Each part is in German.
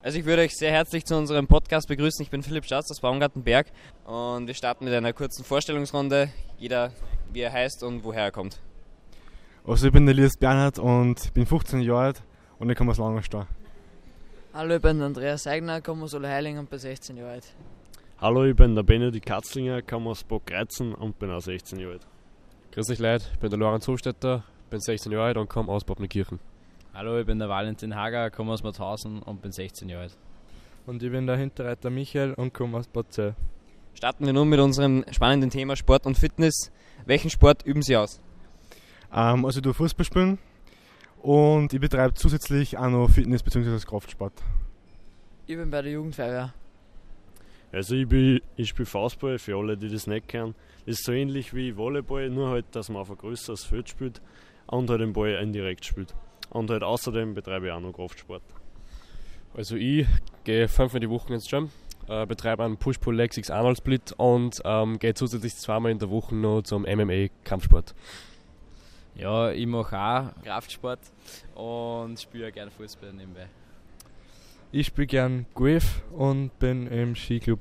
Also ich würde euch sehr herzlich zu unserem Podcast begrüßen. Ich bin Philipp Schatz aus Baumgartenberg und wir starten mit einer kurzen Vorstellungsrunde. Jeder, wie er heißt und woher er kommt. Also ich bin der Elias Bernhard und bin 15 Jahre alt und ich komme aus Langenstein. Hallo, ich bin Andreas Seigner, komme aus Heiling und bin 16 Jahre alt. Hallo, ich bin der Benedikt Katzlinger, komme aus Burgreizen und bin auch 16 Jahre alt. Grüß euch Leute, ich bin der Lorenz Hofstetter, bin 16 Jahre alt und komme aus Bobnenkirchen. Hallo, ich bin der Valentin Hager, komme aus Mauthausen und bin 16 Jahre alt. Und ich bin der Hinterreiter Michael und komme aus Bad Zell. Starten wir nun mit unserem spannenden Thema Sport und Fitness. Welchen Sport üben Sie aus? Ähm, also ich tue Fußball spielen und ich betreibe zusätzlich auch noch Fitness bzw. Kraftsport. Ich bin bei der Jugendfeuerwehr. Also ich, bin, ich spiele Faustball, für alle, die das nicht kennen. Das ist so ähnlich wie Volleyball, nur halt, dass man auf ein größeres Feld spielt und halt den Ball indirekt spielt. Und halt außerdem betreibe ich auch noch Kraftsport. Also ich gehe fünfmal die Woche ins Gym, äh, betreibe einen Push-Pull-Legs X Arnold Split und ähm, gehe zusätzlich zweimal in der Woche noch zum MMA-Kampfsport. Ja, ich mache auch Kraftsport und spiele gerne Fußball nebenbei. Ich spiele gern Golf und bin im Skiclub.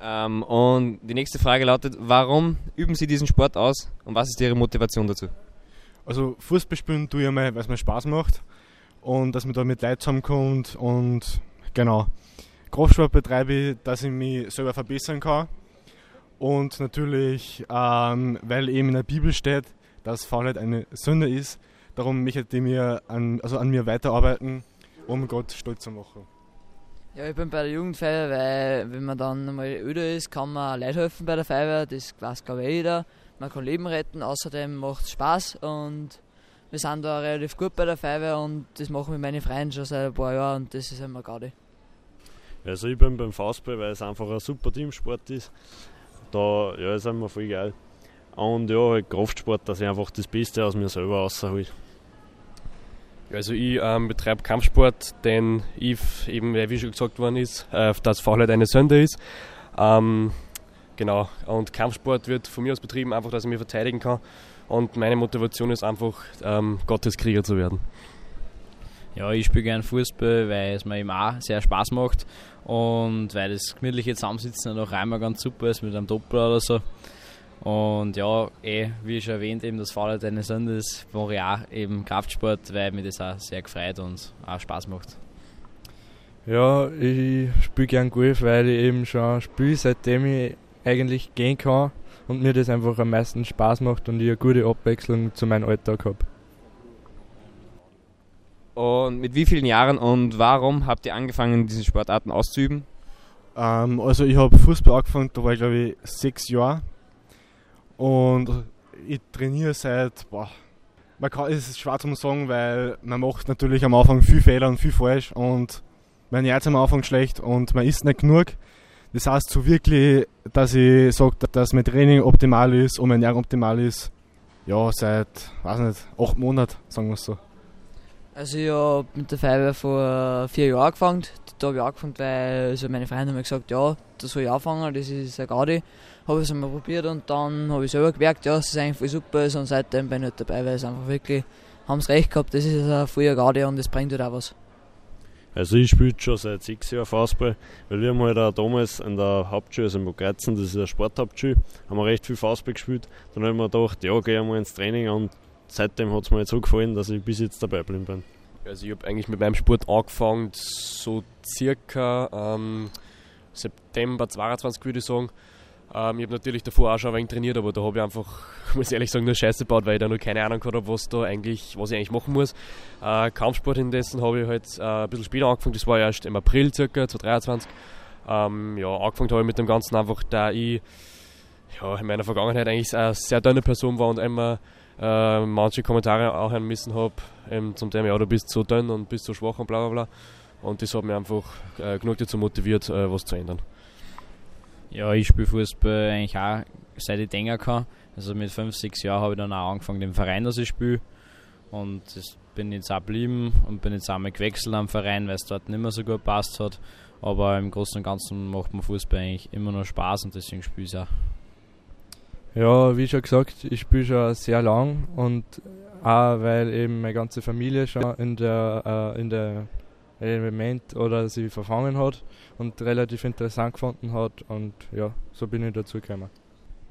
Ähm, und die nächste Frage lautet, warum üben Sie diesen Sport aus und was ist Ihre Motivation dazu? Also Fußball spielen tue ich einmal, weil es mir Spaß macht und dass man da mit Leuten zusammenkommt und genau. Kraftsport betreibe ich, dass ich mich selber verbessern kann und natürlich, ähm, weil eben in der Bibel steht, dass Faulheit eine Sünde ist, darum möchte ich mir an, also an mir weiterarbeiten, um Gott stolz zu machen. Ja, ich bin bei der Jugendfeuerwehr, weil wenn man dann mal öder ist, kann man Leute helfen bei der Feuerwehr, das weiß glaube ich eh jeder. Man kann Leben retten, außerdem macht es Spaß und wir sind da relativ gut bei der Feuerwehr und das machen wir mit meinen Freunden schon seit ein paar Jahren und das ist immer gerade. Also ich bin beim Faustball, weil es einfach ein super Teamsport ist. Da ja, ist immer voll geil. Und ja, halt Kraftsport, dass ich einfach das Beste aus mir selber raushole. Also ich ähm, betreibe Kampfsport, denn ich eben, wie schon gesagt worden ist, äh, dass Faulheit eine Sünde ist. Ähm, genau, und Kampfsport wird von mir aus betrieben, einfach, dass ich mich verteidigen kann. Und meine Motivation ist einfach, ähm, Gottes Krieger zu werden. Ja, ich spiele gerne Fußball, weil es mir eben auch sehr Spaß macht und weil das gemütliche Zusammensitzen noch einmal ganz super ist mit einem Doppel oder so. Und ja, eh, wie schon erwähnt, eben das Fahrrad eines Landes mache ich auch eben Kraftsport, weil mir das auch sehr gefreut und auch Spaß macht. Ja, ich spiele gern Golf, weil ich eben schon spiele, seitdem ich eigentlich gehen kann und mir das einfach am meisten Spaß macht und ich eine gute Abwechslung zu meinem Alltag habe. Und mit wie vielen Jahren und warum habt ihr angefangen, diese Sportarten auszuüben? Ähm, also ich habe Fußball angefangen, da war ich glaube ich sechs Jahre. Und ich trainiere seit, boah, man kann, es ist schwer zu sagen, weil man macht natürlich am Anfang viel Fehler und viel falsch und man ernährt am Anfang schlecht und man isst nicht genug. Das heißt so wirklich, dass ich sage, dass mein Training optimal ist und mein Ernährung optimal ist. Ja, seit, weiß nicht, acht Monaten, sagen wir es so. Also ich habe mit der Feuerwehr vor vier Jahren angefangen. Da habe ich angefangen, weil also meine Freunde haben gesagt, ja, da soll ich anfangen, das ist eine Gaudi. Habe ich es einmal probiert und dann habe ich selber gemerkt, ja, es eigentlich voll super ist und seitdem bin ich nicht dabei, weil es einfach wirklich, haben es recht gehabt, das ist eine frühe Gaudi und das bringt halt auch was. Also ich spiele schon seit sechs Jahren Fußball, weil wir haben halt auch damals in der Hauptschule, also in Burgreizen, das ist eine Sporthauptschule, haben wir recht viel Fußball gespielt. Dann haben wir gedacht, ja, wir mal ins Training und seitdem hat es mir jetzt so gefallen, dass ich bis jetzt dabei geblieben bin. Also ich habe eigentlich mit meinem Sport angefangen, so circa ähm, September 22 würde ich sagen. Ähm, ich habe natürlich davor auch schon ein wenig trainiert, aber da habe ich einfach, muss ich ehrlich sagen, nur Scheiße gebaut, weil ich da noch keine Ahnung gehabt habe, was, was ich eigentlich machen muss. Äh, Kampfsport indessen habe ich halt äh, ein bisschen später angefangen, das war erst im April circa, 2023. Ähm, ja, angefangen habe ich mit dem Ganzen einfach, da ich ja, in meiner Vergangenheit eigentlich eine sehr dünne Person war und immer äh, manche Kommentare auch hören müssen habe, zum Thema, ja, du bist so dünn und bist so schwach und bla bla bla. Und das hat mich einfach äh, genug dazu motiviert, äh, was zu ändern. Ja, ich spiele Fußball eigentlich auch seit ich denken kann. Also mit 5, 6 Jahren habe ich dann auch angefangen, den Verein, dass ich spiele. Und das bin jetzt auch geblieben und bin jetzt einmal gewechselt am Verein, weil es dort nicht mehr so gut passt hat. Aber im Großen und Ganzen macht mir Fußball eigentlich immer noch Spaß und deswegen spiele ich es auch. Ja, wie schon gesagt, ich spiele schon sehr lang und auch weil eben meine ganze Familie schon in der, äh, in der Element oder sie verfangen hat und relativ interessant gefunden hat und ja, so bin ich dazu gekommen.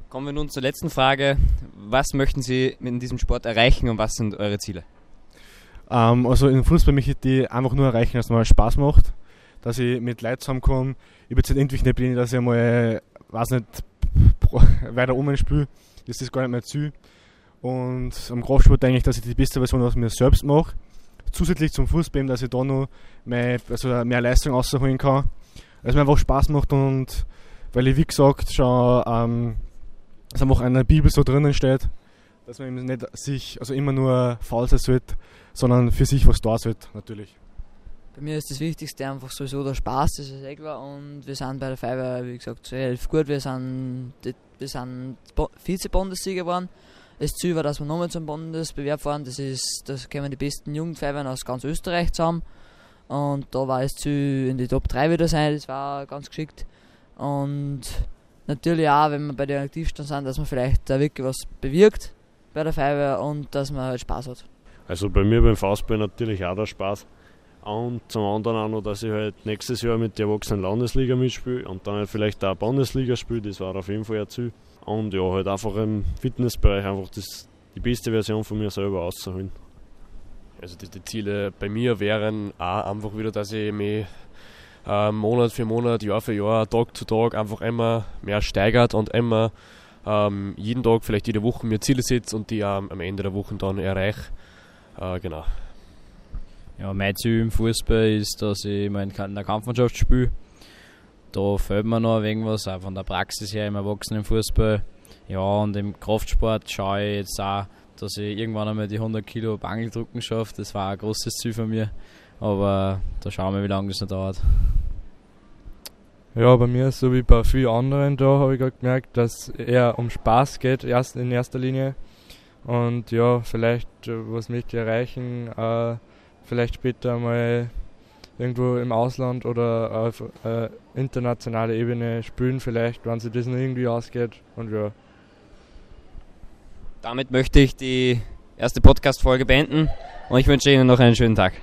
Kommen wir nun zur letzten Frage. Was möchten Sie mit diesem Sport erreichen und was sind eure Ziele? Ähm, also im Fußball möchte ich die einfach nur erreichen, dass es mal Spaß macht, dass ich mit Leuten zusammenkomme. Ich bin jetzt endlich nicht Pläne, dass ich mal, weiß nicht, weiter oben spiele. Das ist gar nicht mehr zu. Und am Kraftsport denke ich, dass ich die beste Version aus mir selbst mache. Zusätzlich zum Fußball, dass ich da noch mehr, also mehr Leistung rausholen kann. Weil es mir einfach Spaß macht und weil ich, wie gesagt, schon ähm, dass einfach in der Bibel so drinnen steht, dass man eben nicht sich, also immer nur faul sein sollte, sondern für sich was da sollte, natürlich. Bei mir ist das Wichtigste einfach sowieso der Spaß, das ist eh klar. Und wir sind bei der Feuerwehr, wie gesagt, zur Hälfte gut. Wir sind, wir sind Vize-Bundessieger geworden. Das Ziel war, dass wir nochmal zum Bundesbewerb fahren. Das ist, das kommen die besten Jugendfeuerwehren aus ganz Österreich zusammen. Und da war das Ziel, in die Top 3 wieder sein. Das war ganz geschickt. Und natürlich auch, wenn wir bei den Aktivstand sind, dass man vielleicht da wirklich was bewirkt bei der Feuerwehr und dass man halt Spaß hat. Also bei mir beim Faustball natürlich auch der Spaß. Und zum anderen auch noch, dass ich halt nächstes Jahr mit der Erwachsenen Landesliga mitspiele und dann halt vielleicht auch Bundesliga spiele, das war auf jeden Fall ein Ziel. Und ja, halt einfach im Fitnessbereich einfach das, die beste Version von mir selber auszuholen. Also die, die Ziele bei mir wären auch einfach wieder, dass ich mich äh, Monat für Monat, Jahr für Jahr, Tag zu Tag einfach immer mehr steigert und immer ähm, jeden Tag, vielleicht jede Woche mir Ziele setze und die ähm, am Ende der Woche dann erreiche. Äh, genau. Ja, mein Ziel im Fußball ist, dass ich mal in der Kampfmannschaft spiele. Da fehlt mir noch irgendwas, auch von der Praxis her im Erwachsenenfußball. Ja, und im Kraftsport schaue ich jetzt auch, dass ich irgendwann einmal die 100 Kilo Bangeldrücken schaffe. Das war ein großes Ziel von mir. Aber da schauen wir, wie lange das noch dauert. Ja, bei mir, so wie bei vielen anderen da, habe ich gerade gemerkt, dass eher um Spaß geht, erst in erster Linie. Und ja, vielleicht, äh, was möchte ich erreichen, äh, vielleicht später mal irgendwo im Ausland oder auf äh, internationaler Ebene spielen, vielleicht, wenn sich das noch irgendwie ausgeht. Und ja. Damit möchte ich die erste Podcast-Folge beenden und ich wünsche Ihnen noch einen schönen Tag.